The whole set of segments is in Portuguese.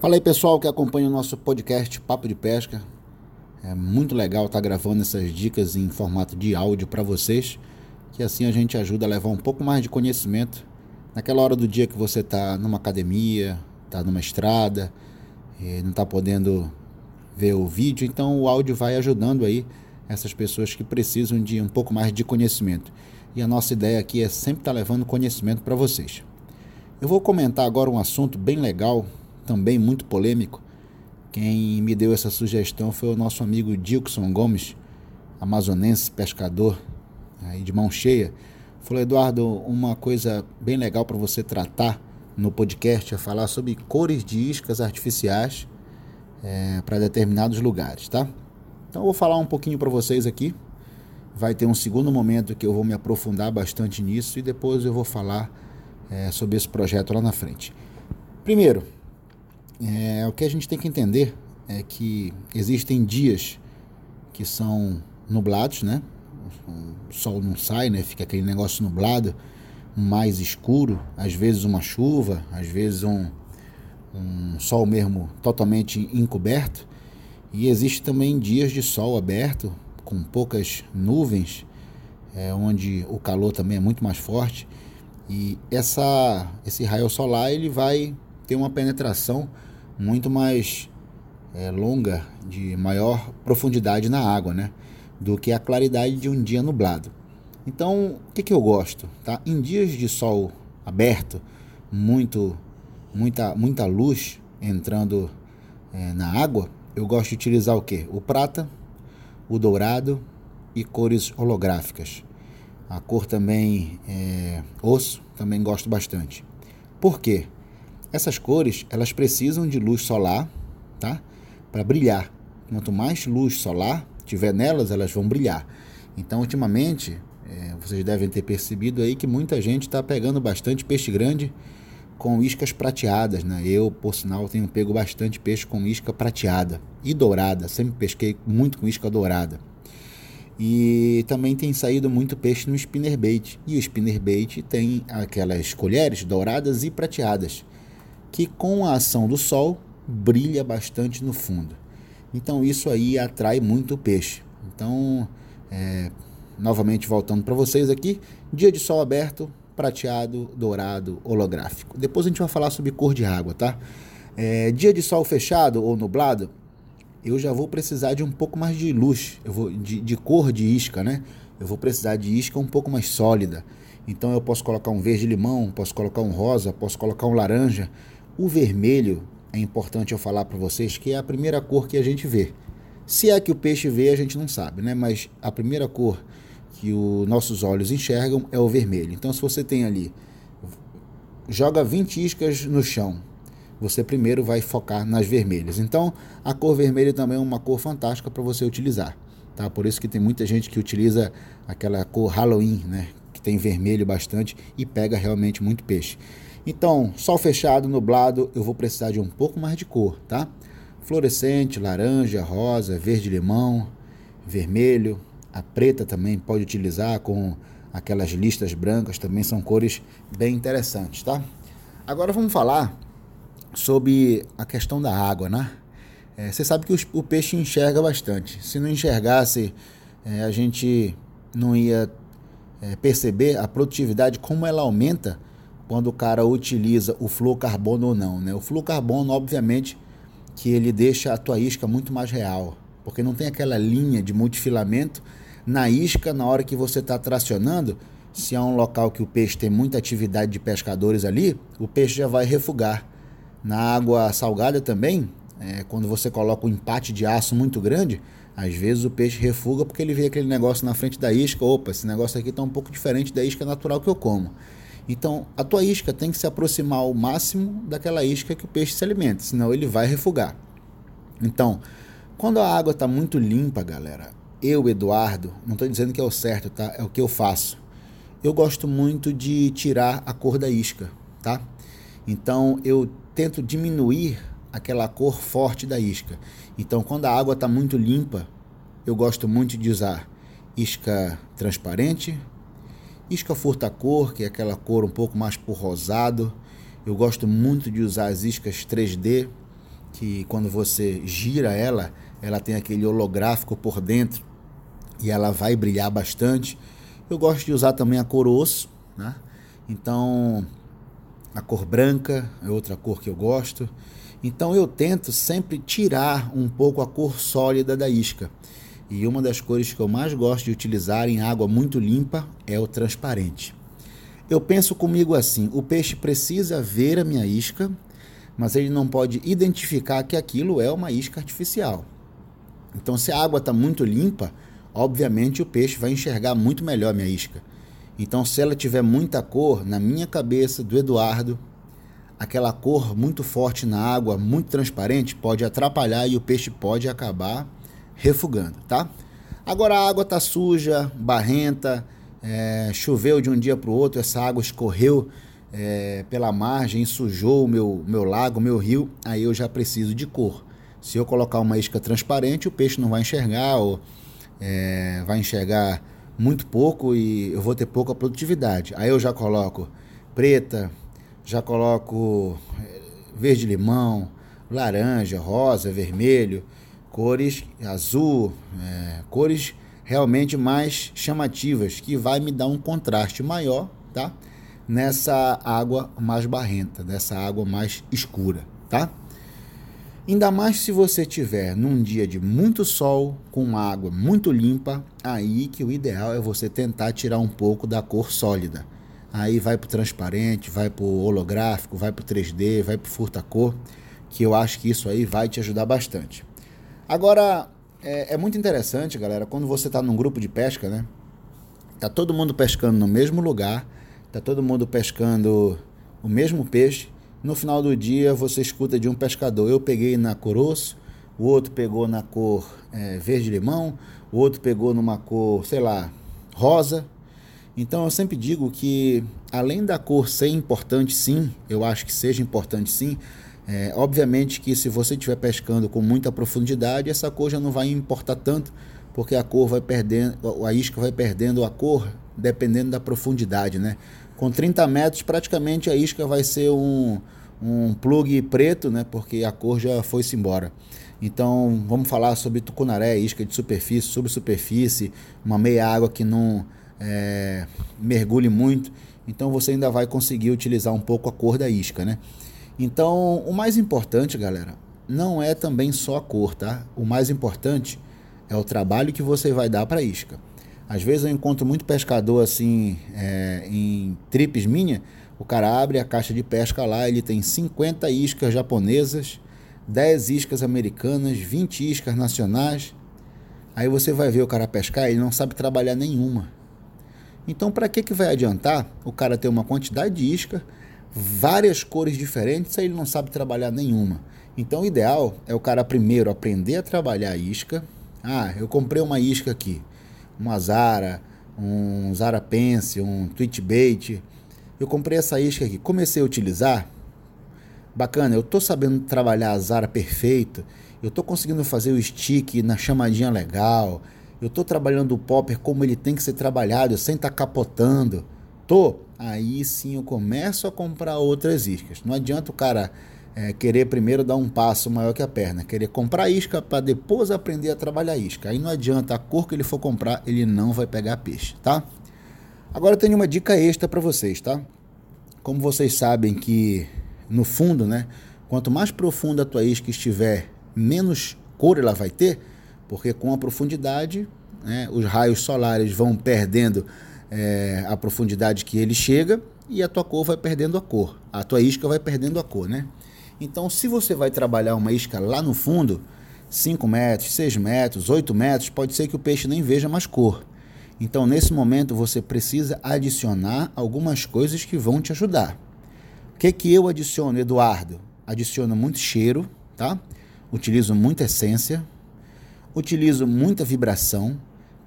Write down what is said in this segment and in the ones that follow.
Fala aí pessoal que acompanha o nosso podcast Papo de Pesca. É muito legal estar gravando essas dicas em formato de áudio para vocês, que assim a gente ajuda a levar um pouco mais de conhecimento naquela hora do dia que você está numa academia, está numa estrada, não está podendo ver o vídeo, então o áudio vai ajudando aí essas pessoas que precisam de um pouco mais de conhecimento. E a nossa ideia aqui é sempre estar levando conhecimento para vocês. Eu vou comentar agora um assunto bem legal também muito polêmico. Quem me deu essa sugestão foi o nosso amigo Dilkson Gomes, amazonense, pescador, aí de mão cheia. Falou, Eduardo, uma coisa bem legal para você tratar no podcast é falar sobre cores de iscas artificiais é, para determinados lugares, tá? Então eu vou falar um pouquinho para vocês aqui. Vai ter um segundo momento que eu vou me aprofundar bastante nisso e depois eu vou falar é, sobre esse projeto lá na frente. Primeiro, é, o que a gente tem que entender é que existem dias que são nublados, né? O sol não sai, né? Fica aquele negócio nublado, mais escuro, às vezes uma chuva, às vezes um, um sol mesmo totalmente encoberto. E existe também dias de sol aberto, com poucas nuvens, é, onde o calor também é muito mais forte. E essa, esse raio solar ele vai ter uma penetração muito mais é, longa, de maior profundidade na água, né? Do que a claridade de um dia nublado. Então, o que, que eu gosto? Tá? Em dias de sol aberto, muito, muita, muita luz entrando é, na água, eu gosto de utilizar o que? O prata, o dourado e cores holográficas. A cor também é, osso, também gosto bastante. Por quê? Essas cores, elas precisam de luz solar, tá? Para brilhar. Quanto mais luz solar tiver nelas, elas vão brilhar. Então, ultimamente, é, vocês devem ter percebido aí que muita gente está pegando bastante peixe grande com iscas prateadas, né? Eu, por sinal, tenho pego bastante peixe com isca prateada e dourada. Sempre pesquei muito com isca dourada. E também tem saído muito peixe no spinnerbait. E o spinnerbait tem aquelas colheres douradas e prateadas que com a ação do sol brilha bastante no fundo. Então isso aí atrai muito peixe. Então, é, novamente voltando para vocês aqui, dia de sol aberto, prateado, dourado, holográfico. Depois a gente vai falar sobre cor de água, tá? É, dia de sol fechado ou nublado, eu já vou precisar de um pouco mais de luz, eu vou de, de cor de isca, né? Eu vou precisar de isca um pouco mais sólida. Então eu posso colocar um verde limão, posso colocar um rosa, posso colocar um laranja, o vermelho é importante eu falar para vocês que é a primeira cor que a gente vê. Se é que o peixe vê, a gente não sabe, né? Mas a primeira cor que os nossos olhos enxergam é o vermelho. Então, se você tem ali, joga 20 iscas no chão, você primeiro vai focar nas vermelhas. Então, a cor vermelha também é uma cor fantástica para você utilizar. Tá? Por isso que tem muita gente que utiliza aquela cor Halloween, né? que tem vermelho bastante e pega realmente muito peixe. Então, sol fechado, nublado, eu vou precisar de um pouco mais de cor, tá? Fluorescente, laranja, rosa, verde-limão, vermelho. A preta também pode utilizar com aquelas listas brancas, também são cores bem interessantes, tá? Agora vamos falar sobre a questão da água, né? É, você sabe que o, o, peixe enxerga bastante. Se não enxergasse, é, a gente não ia é, perceber a produtividade, como ela aumenta quando o cara utiliza o fluocarbono ou não. Né? O fluocarbono, obviamente, que ele deixa a tua isca muito mais real, porque não tem aquela linha de multifilamento na isca na hora que você está tracionando. Se é um local que o peixe tem muita atividade de pescadores ali, o peixe já vai refugar. Na água salgada também, é, quando você coloca um empate de aço muito grande, às vezes o peixe refuga porque ele vê aquele negócio na frente da isca. Opa, esse negócio aqui está um pouco diferente da isca natural que eu como. Então, a tua isca tem que se aproximar ao máximo daquela isca que o peixe se alimenta, senão ele vai refugar. Então, quando a água está muito limpa, galera, eu, Eduardo, não estou dizendo que é o certo, tá? É o que eu faço. Eu gosto muito de tirar a cor da isca, tá? Então, eu tento diminuir aquela cor forte da isca. Então, quando a água está muito limpa, eu gosto muito de usar isca transparente, Isca furta-cor, que é aquela cor um pouco mais por rosado. Eu gosto muito de usar as iscas 3D, que quando você gira ela, ela tem aquele holográfico por dentro e ela vai brilhar bastante. Eu gosto de usar também a cor osso, né? Então, a cor branca é outra cor que eu gosto. Então eu tento sempre tirar um pouco a cor sólida da isca. E uma das cores que eu mais gosto de utilizar em água muito limpa é o transparente. Eu penso comigo assim: o peixe precisa ver a minha isca, mas ele não pode identificar que aquilo é uma isca artificial. Então, se a água está muito limpa, obviamente o peixe vai enxergar muito melhor a minha isca. Então, se ela tiver muita cor, na minha cabeça, do Eduardo, aquela cor muito forte na água, muito transparente, pode atrapalhar e o peixe pode acabar refugando, tá? Agora a água tá suja, barrenta, é, choveu de um dia para o outro, essa água escorreu é, pela margem, sujou o meu, meu lago, meu rio, aí eu já preciso de cor. Se eu colocar uma isca transparente, o peixe não vai enxergar ou é, vai enxergar muito pouco e eu vou ter pouca produtividade. Aí eu já coloco preta, já coloco eh, verde limão, laranja, rosa, vermelho, cores azul, é, cores realmente mais chamativas, que vai me dar um contraste maior, tá? Nessa água mais barrenta, nessa água mais escura, tá? Ainda mais se você tiver num dia de muito sol, com água muito limpa, aí que o ideal é você tentar tirar um pouco da cor sólida aí vai para transparente, vai para holográfico, vai para o 3D, vai para furta-cor, que eu acho que isso aí vai te ajudar bastante. Agora, é, é muito interessante, galera, quando você está num grupo de pesca, né? Tá todo mundo pescando no mesmo lugar, tá todo mundo pescando o mesmo peixe. No final do dia, você escuta de um pescador: eu peguei na cor osso, o outro pegou na cor é, verde-limão, o outro pegou numa cor, sei lá, rosa, então eu sempre digo que, além da cor ser importante, sim, eu acho que seja importante, sim. É, obviamente que se você estiver pescando com muita profundidade, essa cor já não vai importar tanto, porque a cor vai perdendo, a isca vai perdendo a cor dependendo da profundidade, né? Com 30 metros, praticamente a isca vai ser um, um plug preto, né? Porque a cor já foi-se embora. Então, vamos falar sobre tucunaré, isca de superfície, subsuperfície, uma meia água que não é, mergulhe muito, então você ainda vai conseguir utilizar um pouco a cor da isca, né? Então, o mais importante, galera, não é também só a cor, tá? O mais importante é o trabalho que você vai dar para a isca. Às vezes eu encontro muito pescador assim, é, em tripes minha, o cara abre a caixa de pesca lá, ele tem 50 iscas japonesas, 10 iscas americanas, 20 iscas nacionais. Aí você vai ver o cara pescar, ele não sabe trabalhar nenhuma. Então, para que, que vai adiantar o cara ter uma quantidade de isca, várias cores diferentes, se ele não sabe trabalhar nenhuma? Então, o ideal é o cara primeiro aprender a trabalhar a isca. Ah, eu comprei uma isca aqui, uma Zara, um Zara Pencil, um Twitchbait. Eu comprei essa isca aqui, comecei a utilizar. Bacana, eu estou sabendo trabalhar a Zara perfeito, eu estou conseguindo fazer o stick na chamadinha legal, eu estou trabalhando o popper como ele tem que ser trabalhado, sem estar tá capotando. Tô. Aí sim eu começo a comprar outras iscas. Não adianta o cara é, querer primeiro dar um passo maior que a perna, querer comprar isca para depois aprender a trabalhar isca. Aí não adianta a cor que ele for comprar, ele não vai pegar peixe, tá? Agora eu tenho uma dica extra para vocês, tá? Como vocês sabem que no fundo, né, quanto mais profunda a tua isca estiver, menos cor ela vai ter porque com a profundidade, né, os raios solares vão perdendo é, a profundidade que ele chega e a tua cor vai perdendo a cor, a tua isca vai perdendo a cor, né? Então, se você vai trabalhar uma isca lá no fundo, 5 metros, 6 metros, 8 metros, pode ser que o peixe nem veja mais cor. Então, nesse momento, você precisa adicionar algumas coisas que vão te ajudar. O que, que eu adiciono, Eduardo? Adiciono muito cheiro, tá? Utilizo muita essência, Utilizo muita vibração.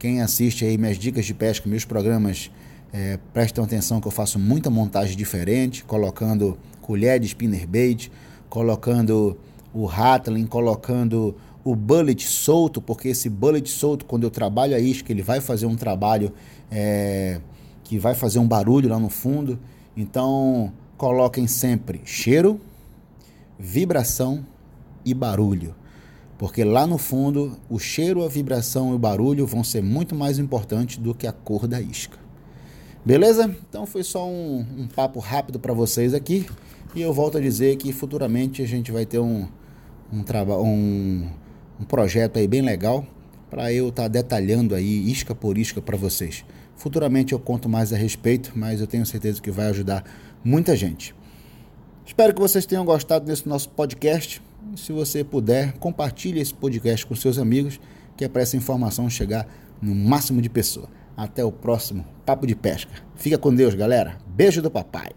Quem assiste aí minhas dicas de pesca, meus programas, é, prestam atenção que eu faço muita montagem diferente, colocando colher de spinnerbait, colocando o rattling, colocando o bullet solto, porque esse bullet solto, quando eu trabalho a isca, ele vai fazer um trabalho é, que vai fazer um barulho lá no fundo. Então, coloquem sempre cheiro, vibração e barulho. Porque lá no fundo, o cheiro, a vibração e o barulho vão ser muito mais importantes do que a cor da isca. Beleza? Então foi só um, um papo rápido para vocês aqui. E eu volto a dizer que futuramente a gente vai ter um, um, um, um projeto aí bem legal para eu estar tá detalhando aí isca por isca para vocês. Futuramente eu conto mais a respeito, mas eu tenho certeza que vai ajudar muita gente. Espero que vocês tenham gostado desse nosso podcast. Se você puder, compartilhe esse podcast com seus amigos, que é para essa informação chegar no máximo de pessoas. Até o próximo Papo de Pesca. Fica com Deus, galera. Beijo do papai.